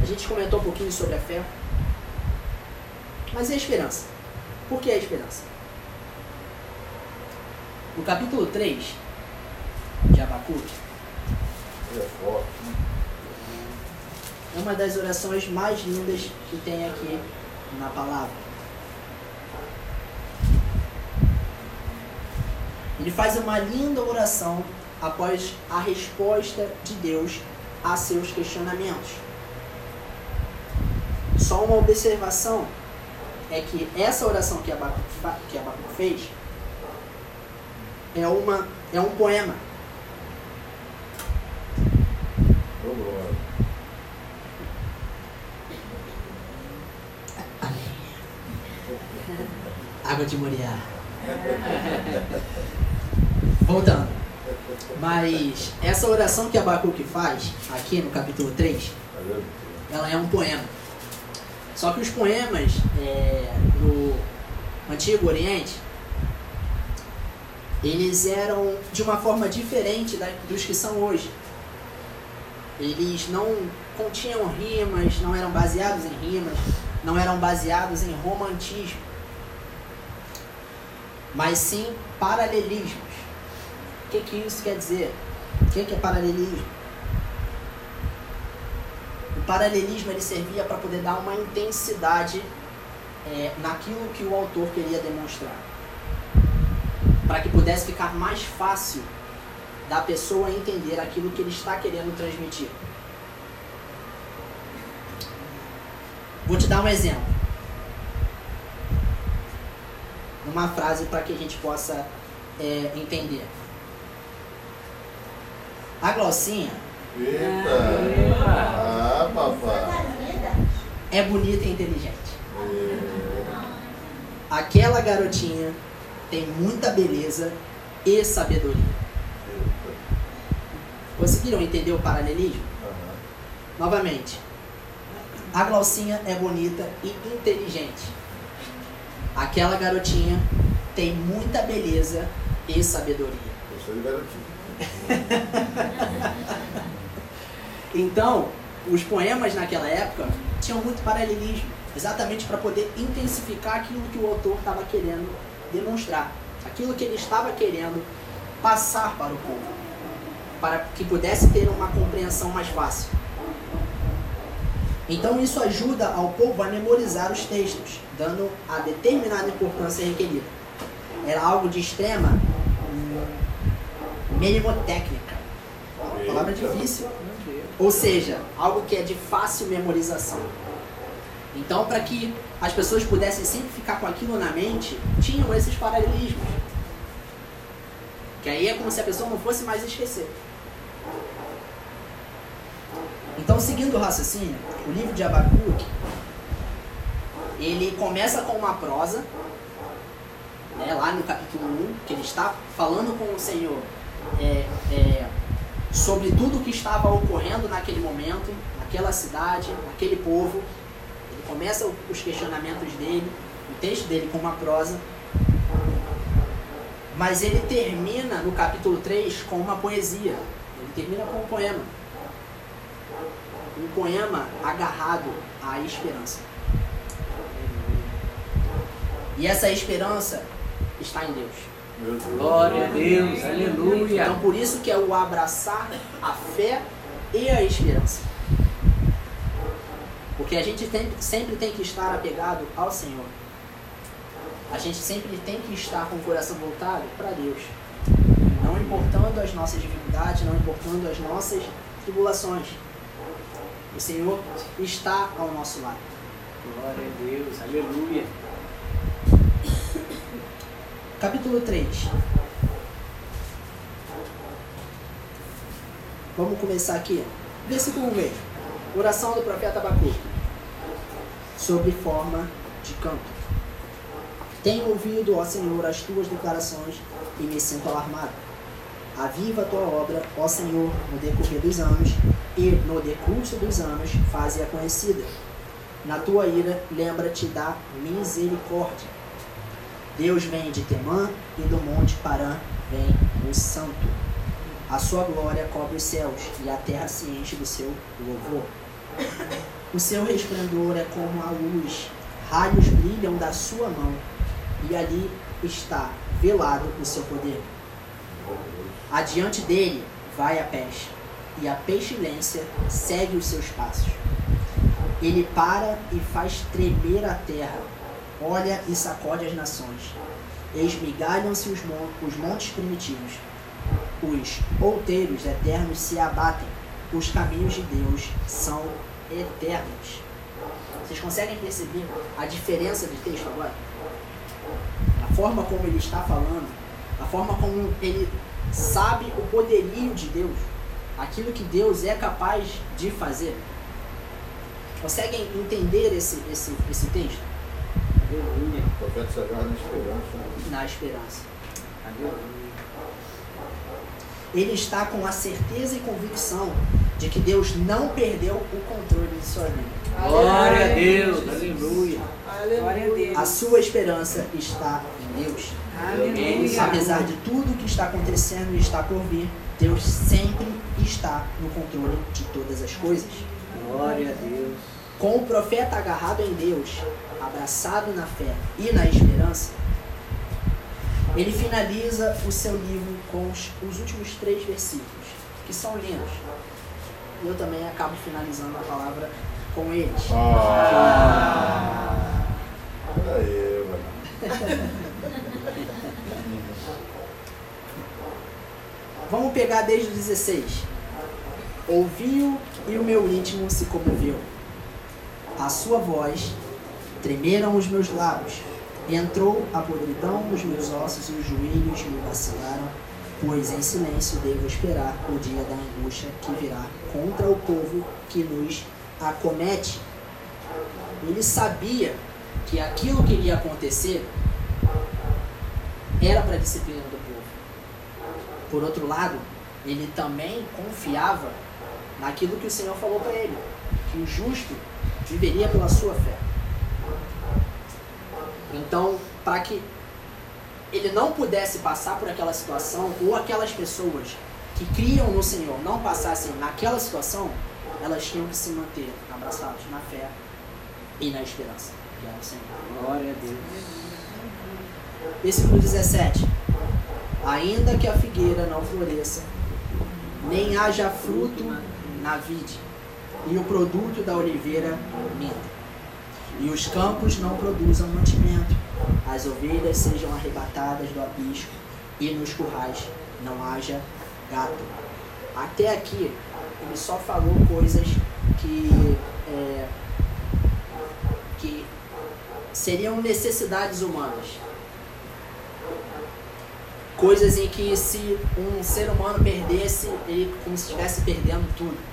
A gente comentou um pouquinho sobre a fé. Mas e a esperança? Por que a esperança? No capítulo 3 de Abacuque, é uma das orações mais lindas que tem aqui na palavra. Ele faz uma linda oração após a resposta de Deus a seus questionamentos. Só uma observação: é que essa oração que Abacuque, fa- que Abacuque fez é, uma, é um poema. [laughs] Água de Moriá. Voltando. Mas essa oração que Abacuque faz, aqui no capítulo 3, Aleluia. ela é um poema. Só que os poemas é, no Antigo Oriente, eles eram de uma forma diferente da- dos que são hoje. Eles não continham rimas, não eram baseados em rimas, não eram baseados em romantismo, mas sim paralelismos. O que, que isso quer dizer? O que, que é paralelismo? Paralelismo ele servia para poder dar uma intensidade é, naquilo que o autor queria demonstrar. Para que pudesse ficar mais fácil da pessoa entender aquilo que ele está querendo transmitir. Vou te dar um exemplo. Uma frase para que a gente possa é, entender. A Glaucinha Eita. Ah, papai. é bonita e inteligente. É. Aquela garotinha tem muita beleza e sabedoria. Conseguiram entender o paralelismo? Novamente, a Glaucinha é bonita e inteligente. Aquela garotinha tem muita beleza e sabedoria. Gostei de garotinho. [laughs] Então, os poemas naquela época tinham muito paralelismo, exatamente para poder intensificar aquilo que o autor estava querendo demonstrar, aquilo que ele estava querendo passar para o povo, para que pudesse ter uma compreensão mais fácil. Então isso ajuda ao povo a memorizar os textos, dando a determinada importância requerida. Era algo de extrema mnemotécnica, uma palavra difícil. Ou seja, algo que é de fácil memorização. Então, para que as pessoas pudessem sempre ficar com aquilo na mente, tinham esses paralelismos. Que aí é como se a pessoa não fosse mais esquecer. Então, seguindo o raciocínio, o livro de Abacuque, ele começa com uma prosa, né, lá no capítulo 1, que ele está falando com o Senhor é, é, sobre tudo o que estava ocorrendo naquele momento, naquela cidade, naquele povo. Ele começa os questionamentos dele, o texto dele com uma prosa. Mas ele termina no capítulo 3 com uma poesia. Ele termina com um poema. Um poema agarrado à esperança. E essa esperança está em Deus. Glória a Deus, aleluia. Então por isso que é o abraçar a fé e a esperança. Porque a gente tem- sempre tem que estar apegado ao Senhor. A gente sempre tem que estar com o coração voltado para Deus. Não importando as nossas dificuldades, não importando as nossas tribulações. O Senhor está ao nosso lado. Glória a Deus, aleluia. Capítulo 3. Vamos começar aqui. Versículo 1 mesmo. Oração do profeta Abacuque. Sobre forma de canto. Tenho ouvido, ó Senhor, as tuas declarações e me sinto alarmado. Aviva a tua obra, ó Senhor, no decorrer dos anos e no decurso dos anos faze-a conhecida. Na tua ira, lembra-te da misericórdia. Deus vem de Temã e do monte Parã vem o Santo. A sua glória cobre os céus e a terra se enche do seu louvor. O seu resplendor é como a luz, raios brilham da sua mão e ali está velado o seu poder. Adiante dele vai a peste e a pestilência segue os seus passos. Ele para e faz tremer a terra, olha e sacode as nações. Esmigalham-se os, mon os montes primitivos. Os outeiros eternos se abatem. Os caminhos de Deus são eternos. Vocês conseguem perceber a diferença de texto agora? A forma como ele está falando, a forma como ele sabe o poderio de Deus, aquilo que Deus é capaz de fazer. Conseguem entender esse, esse, esse texto? Aleluia. O profeta na esperança. Na esperança. Aleluia. Ele está com a certeza e convicção de que Deus não perdeu o controle de sua vida. Glória a Deus. Aleluia. Glória a Deus. A sua esperança está em Deus. Aleluia. Apesar de tudo que está acontecendo e está por vir, Deus sempre está no controle de todas as coisas. Glória a Deus. Com o profeta agarrado em Deus, abraçado na fé e na esperança, ele finaliza o seu livro com os, os últimos três versículos, que são lindos. E eu também acabo finalizando a palavra com eles. Ah! Aí, mano. [laughs] Vamos pegar desde o 16. Ouviu e o meu íntimo se comoveu. A sua voz tremeram os meus lábios. Entrou a podridão nos meus ossos e os joelhos me vacilaram, pois em silêncio devo esperar o dia da angústia que virá contra o povo que nos acomete. Ele sabia que aquilo que iria acontecer era para a disciplina do povo. Por outro lado, ele também confiava naquilo que o Senhor falou para ele, que o justo viveria pela sua fé. Então, para que ele não pudesse passar por aquela situação, ou aquelas pessoas que criam no Senhor não passassem naquela situação, elas tinham que se manter abraçadas na fé e na esperança. Que era o Senhor. Glória a Deus. Versículo 17. Ainda que a figueira não floresça, nem haja fruto na vide, e o produto da oliveira minta, e os campos não produzam mantimento, as ovelhas sejam arrebatadas do aprisco, e nos currais não haja gato. Até aqui, ele só falou coisas que, é, que seriam necessidades humanas coisas em que se um ser humano perdesse, ele como se estivesse perdendo tudo.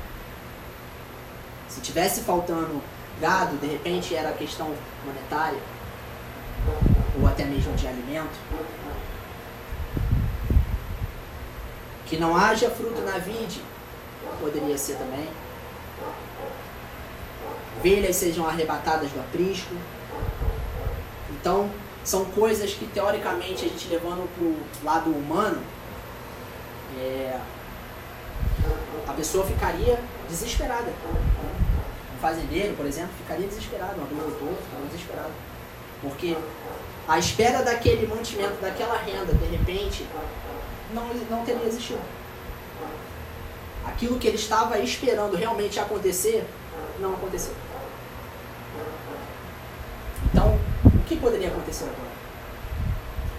Se tivesse faltando gado, de repente era questão monetária, ou até mesmo de alimento. Que não haja fruto na vide, poderia ser também. Ovelhas sejam arrebatadas do aprisco. Então, são coisas que teoricamente a gente levando para o lado humano, é, a pessoa ficaria desesperada. Fazendeiro, por exemplo, ficaria desesperado, um agricultor ficaria desesperado. Porque a espera daquele mantimento, daquela renda, de repente, não, não teria existido. Aquilo que ele estava esperando realmente acontecer, não aconteceu. Então, o que poderia acontecer agora?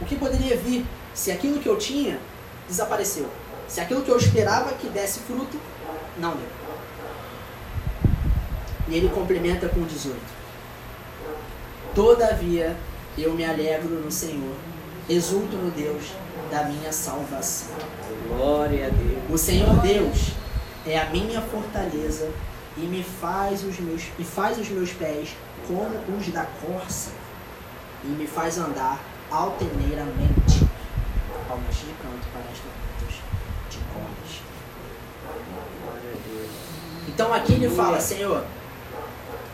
O que poderia vir se aquilo que eu tinha desapareceu? Se aquilo que eu esperava que desse fruto, não deu. E ele complementa com 18. Todavia, eu me alegro no Senhor, exulto no Deus da minha salvação. Glória a Deus. O Senhor Deus é a minha fortaleza e me faz os meus e faz os meus pés como os da corça e me faz andar altaneiramente. Palmas de canto para as trompetas de cordas. Então aqui ele fala, Senhor,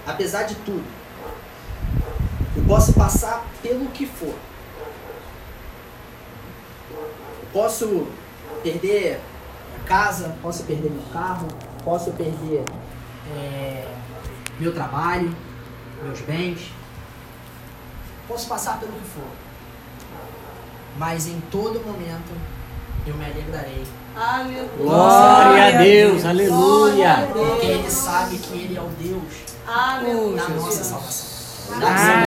apesar de tudo, eu posso passar pelo que for. Eu posso perder minha casa, posso perder meu carro, posso perder é, meu trabalho, meus bens. Posso passar pelo que for. Mas em todo momento eu me alegrarei. Aleluia. Glória a Deus. Aleluia. Porque ele sabe que ele é o Deus Aleluia. da nossa salvação. Da